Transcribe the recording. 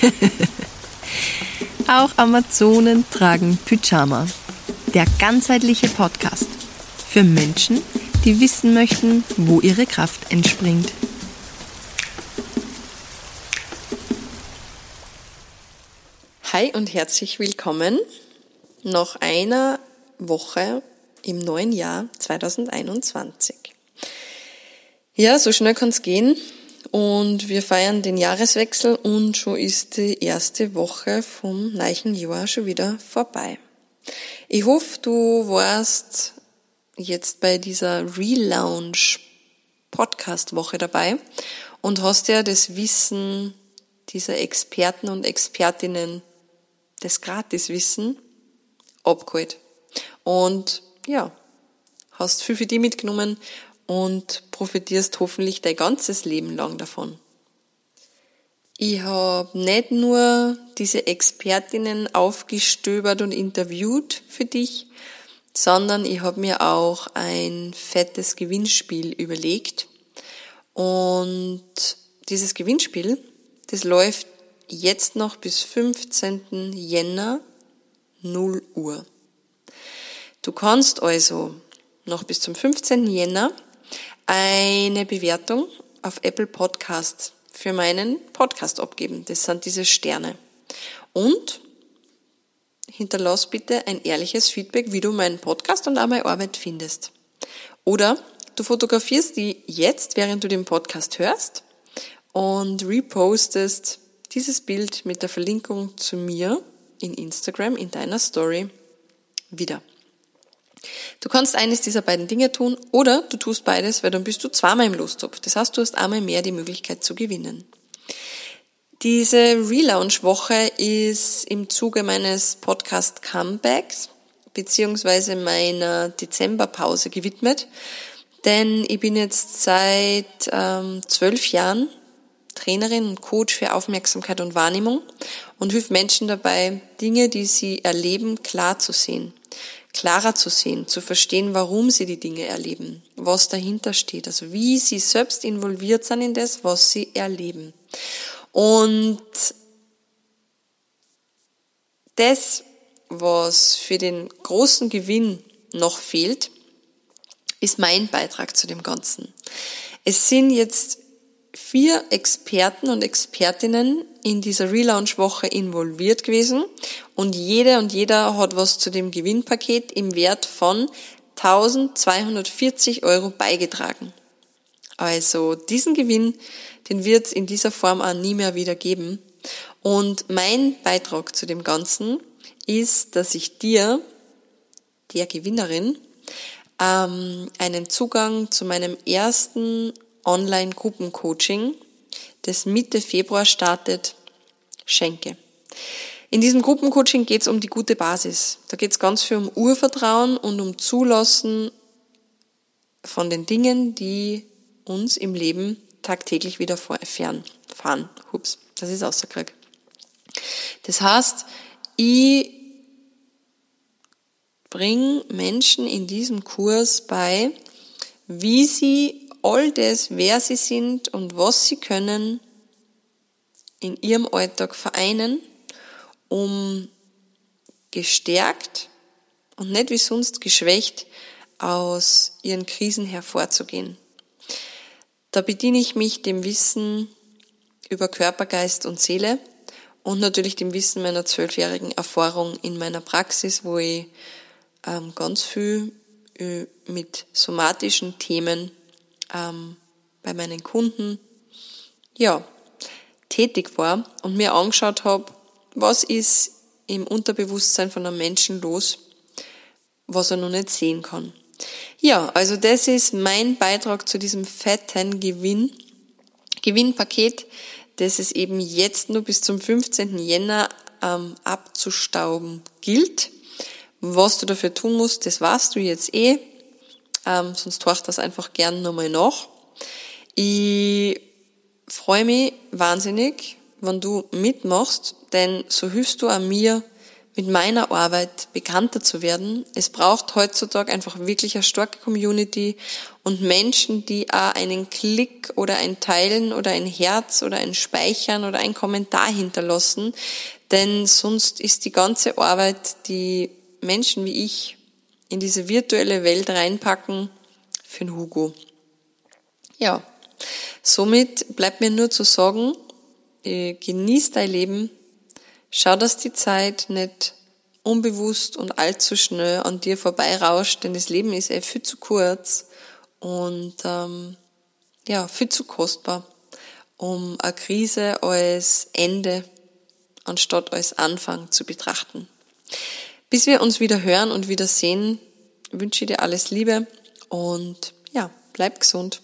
Auch Amazonen tragen Pyjama. Der ganzheitliche Podcast für Menschen, die wissen möchten, wo ihre Kraft entspringt. Hi und herzlich willkommen. Noch einer Woche im neuen Jahr 2021. Ja, so schnell kann es gehen. Und wir feiern den Jahreswechsel und schon ist die erste Woche vom neuen Jahr schon wieder vorbei. Ich hoffe, du warst jetzt bei dieser Relaunch Podcast Woche dabei und hast ja das Wissen dieser Experten und Expertinnen, das Gratiswissen abgeholt. Und ja, hast viel für die mitgenommen und profitierst hoffentlich dein ganzes Leben lang davon. Ich habe nicht nur diese Expertinnen aufgestöbert und interviewt für dich, sondern ich habe mir auch ein fettes Gewinnspiel überlegt. Und dieses Gewinnspiel, das läuft jetzt noch bis 15. Jänner 0 Uhr. Du kannst also noch bis zum 15. Jänner eine Bewertung auf Apple Podcasts für meinen Podcast abgeben. Das sind diese Sterne. Und hinterlass bitte ein ehrliches Feedback, wie du meinen Podcast und auch meine Arbeit findest. Oder du fotografierst die jetzt, während du den Podcast hörst und repostest dieses Bild mit der Verlinkung zu mir in Instagram in deiner Story wieder. Du kannst eines dieser beiden Dinge tun oder du tust beides, weil dann bist du zweimal im Lostopf. Das heißt, du hast einmal mehr die Möglichkeit zu gewinnen. Diese Relaunch-Woche ist im Zuge meines Podcast Comebacks beziehungsweise meiner Dezemberpause gewidmet, denn ich bin jetzt seit ähm, zwölf Jahren Trainerin und Coach für Aufmerksamkeit und Wahrnehmung und hilft Menschen dabei, Dinge, die sie erleben, klar zu sehen klarer zu sehen, zu verstehen, warum sie die Dinge erleben, was dahinter steht, also wie sie selbst involviert sind in das, was sie erleben. Und das, was für den großen Gewinn noch fehlt, ist mein Beitrag zu dem Ganzen. Es sind jetzt vier Experten und Expertinnen in dieser Relaunch-Woche involviert gewesen und jede und jeder hat was zu dem Gewinnpaket im Wert von 1240 Euro beigetragen. Also diesen Gewinn, den wird es in dieser Form auch nie mehr wieder geben. Und mein Beitrag zu dem Ganzen ist, dass ich dir, der Gewinnerin, ähm, einen Zugang zu meinem ersten Online-Gruppencoaching, das Mitte Februar startet, schenke. In diesem Gruppencoaching geht es um die gute Basis. Da geht es ganz viel um Urvertrauen und um Zulassen von den Dingen, die uns im Leben tagtäglich wieder fahren. Hups, das ist außerkrieg. Das heißt, ich bringe Menschen in diesem Kurs bei, wie sie all das, wer sie sind und was sie können, in ihrem Alltag vereinen, um gestärkt und nicht wie sonst geschwächt aus ihren Krisen hervorzugehen. Da bediene ich mich dem Wissen über Körper, Geist und Seele und natürlich dem Wissen meiner zwölfjährigen Erfahrung in meiner Praxis, wo ich ähm, ganz viel äh, mit somatischen Themen ähm, bei meinen Kunden ja, tätig war und mir angeschaut habe, was ist im Unterbewusstsein von einem Menschen los, was er noch nicht sehen kann. Ja, also das ist mein Beitrag zu diesem fetten Gewinn, Gewinnpaket, das es eben jetzt nur bis zum 15. Jänner ähm, abzustauben gilt. Was du dafür tun musst, das weißt du jetzt eh ähm, sonst horcht das einfach gern nochmal nach. Ich freue mich wahnsinnig, wenn du mitmachst, denn so hilfst du an mir, mit meiner Arbeit bekannter zu werden. Es braucht heutzutage einfach wirklich eine starke Community und Menschen, die auch einen Klick oder ein Teilen oder ein Herz oder ein Speichern oder ein Kommentar hinterlassen, denn sonst ist die ganze Arbeit, die Menschen wie ich in diese virtuelle Welt reinpacken, für den Hugo. Ja, somit bleibt mir nur zu sagen, äh, genieß dein Leben, schau, dass die Zeit nicht unbewusst und allzu schnell an dir vorbeirauscht, denn das Leben ist eh viel zu kurz und ähm, ja, viel zu kostbar, um eine Krise als Ende anstatt als Anfang zu betrachten. Bis wir uns wieder hören und wieder sehen, wünsche ich dir alles Liebe und ja, bleib gesund.